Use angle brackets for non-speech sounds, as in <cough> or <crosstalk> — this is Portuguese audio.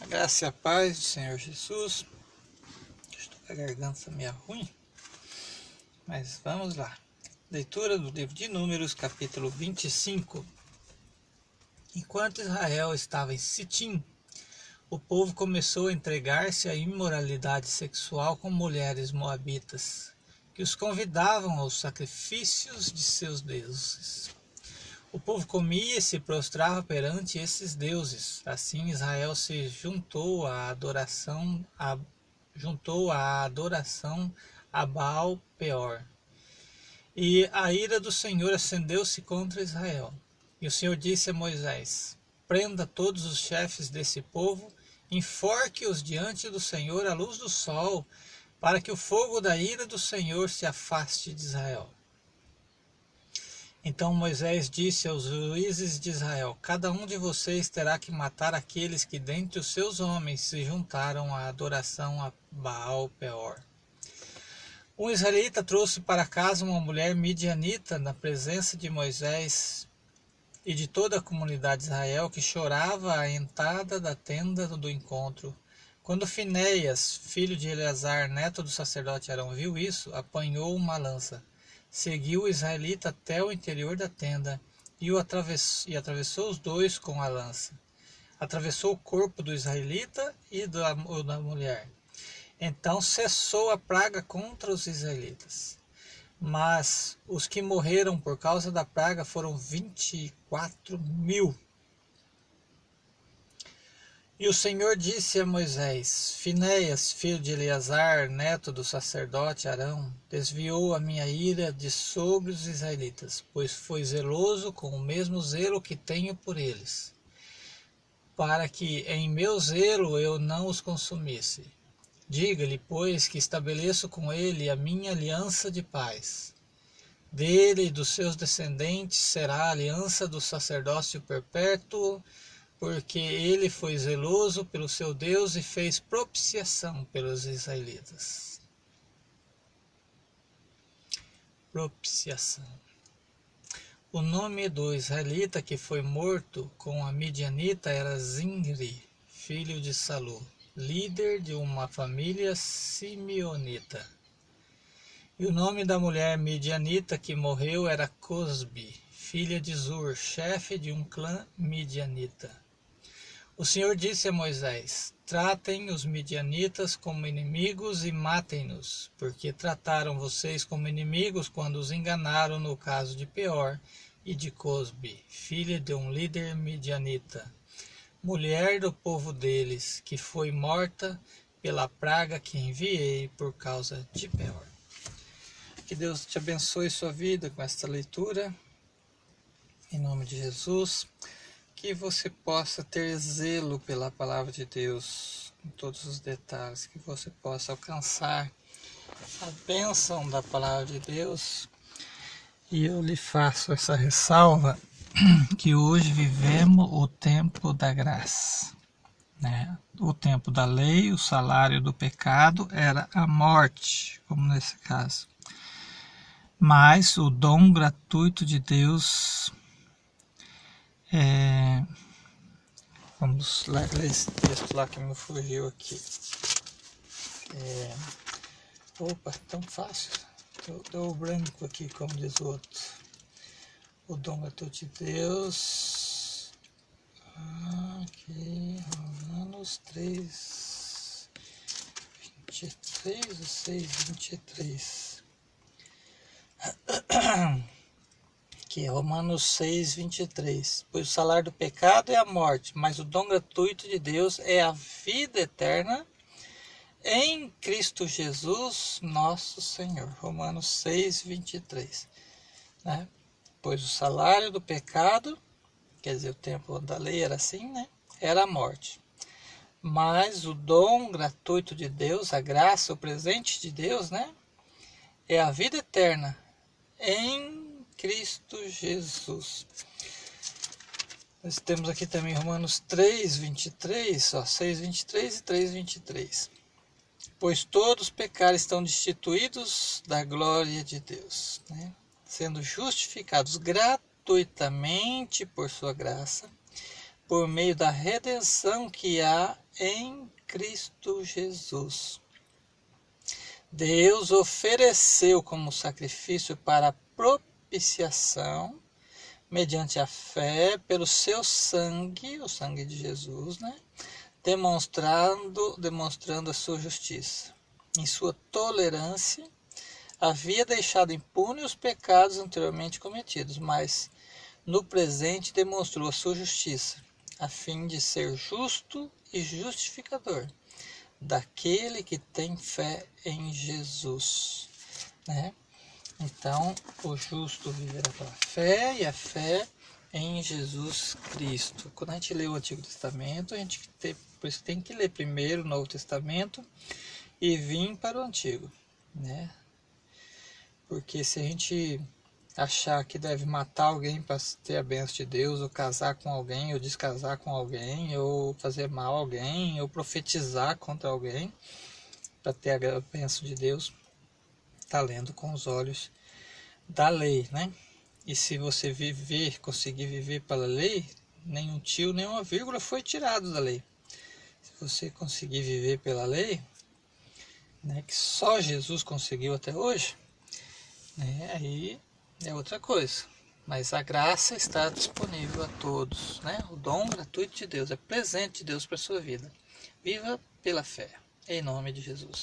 A graça e a paz do Senhor Jesus. Estou com a garganta meio ruim, mas vamos lá. Leitura do livro de Números, capítulo 25. Enquanto Israel estava em Sitim, o povo começou a entregar-se à imoralidade sexual com mulheres moabitas, que os convidavam aos sacrifícios de seus deuses. O povo comia e se prostrava perante esses deuses. Assim Israel se juntou à adoração a, juntou à adoração a Baal Peor. E a ira do Senhor acendeu-se contra Israel. E o Senhor disse a Moisés: Prenda todos os chefes desse povo, enforque-os diante do Senhor à luz do sol, para que o fogo da ira do Senhor se afaste de Israel. Então Moisés disse aos juízes de Israel: Cada um de vocês terá que matar aqueles que dentre os seus homens se juntaram à adoração a Baal Peor. Um israelita trouxe para casa uma mulher midianita na presença de Moisés e de toda a comunidade de Israel que chorava à entrada da tenda do encontro. Quando Finéias, filho de Eleazar, neto do sacerdote Arão, viu isso, apanhou uma lança seguiu o israelita até o interior da tenda e, o atravessou, e atravessou os dois com a lança. Atravessou o corpo do israelita e da, da mulher. Então cessou a praga contra os israelitas. Mas os que morreram por causa da praga foram 24 mil. E o Senhor disse a Moisés: Finéias, filho de Eleazar, neto do sacerdote Arão, desviou a minha ira de sobre os israelitas, pois foi zeloso com o mesmo zelo que tenho por eles, para que em meu zelo eu não os consumisse. Diga-lhe, pois, que estabeleço com ele a minha aliança de paz. Dele e dos seus descendentes será a aliança do sacerdócio perpétuo porque ele foi zeloso pelo seu Deus e fez propiciação pelos israelitas. Propiciação. O nome do israelita que foi morto com a midianita era Zinri, filho de Salu, líder de uma família simeonita. E o nome da mulher midianita que morreu era Cosbi, filha de Zur, chefe de um clã midianita. O Senhor disse a Moisés: Tratem os midianitas como inimigos e matem-nos, porque trataram vocês como inimigos quando os enganaram no caso de Peor e de Cosbi, filha de um líder midianita, mulher do povo deles, que foi morta pela praga que enviei por causa de Peor. Que Deus te abençoe sua vida com esta leitura. Em nome de Jesus que você possa ter zelo pela palavra de Deus em todos os detalhes, que você possa alcançar a bênção da palavra de Deus. E eu lhe faço essa ressalva <clears throat> que hoje vivemos o tempo da graça. Né? O tempo da lei, o salário do pecado era a morte, como nesse caso. Mas o dom gratuito de Deus vamos ler esse texto lá que me fugiu aqui. É, opa, tão fácil. Deu branco aqui, como diz o outro. O dom é de Deus. Aqui, Romanos 3, 23 ou 6, 23. Aqui, Romanos 6, 23. Pois o salário do pecado é a morte, mas o dom gratuito de Deus é a vida eterna em Cristo Jesus, nosso Senhor. Romanos 6, 23. Né? Pois o salário do pecado, quer dizer, o tempo da lei era assim, né? Era a morte. Mas o dom gratuito de Deus, a graça, o presente de Deus, né? É a vida eterna em Cristo Jesus. Nós temos aqui também Romanos 3, 23, ó, 6, 23 e 3, 23. Pois todos os pecados estão destituídos da glória de Deus, né? sendo justificados gratuitamente por sua graça, por meio da redenção que há em Cristo Jesus. Deus ofereceu como sacrifício para propiciação, mediante a fé, pelo seu sangue, o sangue de Jesus, né? demonstrando, demonstrando a sua justiça. Em sua tolerância, havia deixado impune os pecados anteriormente cometidos, mas no presente demonstrou a sua justiça, a fim de ser justo e justificador daquele que tem fé em Jesus. Né? Então, o justo viverá pela fé e a fé em Jesus Cristo. Quando a gente lê o Antigo Testamento, a gente tem, por isso tem que ler primeiro o Novo Testamento e vir para o Antigo, né? Porque se a gente achar que deve matar alguém para ter a bênção de Deus, ou casar com alguém, ou descasar com alguém, ou fazer mal a alguém, ou profetizar contra alguém para ter a bênção de Deus, está lendo com os olhos da lei, né? E se você viver, conseguir viver pela lei, nenhum tio, nenhuma vírgula foi tirado da lei. Se você conseguir viver pela lei, né, que só Jesus conseguiu até hoje, né, aí é outra coisa. Mas a graça está disponível a todos, né? O dom gratuito de Deus é presente de Deus para sua vida. Viva pela fé, em nome de Jesus.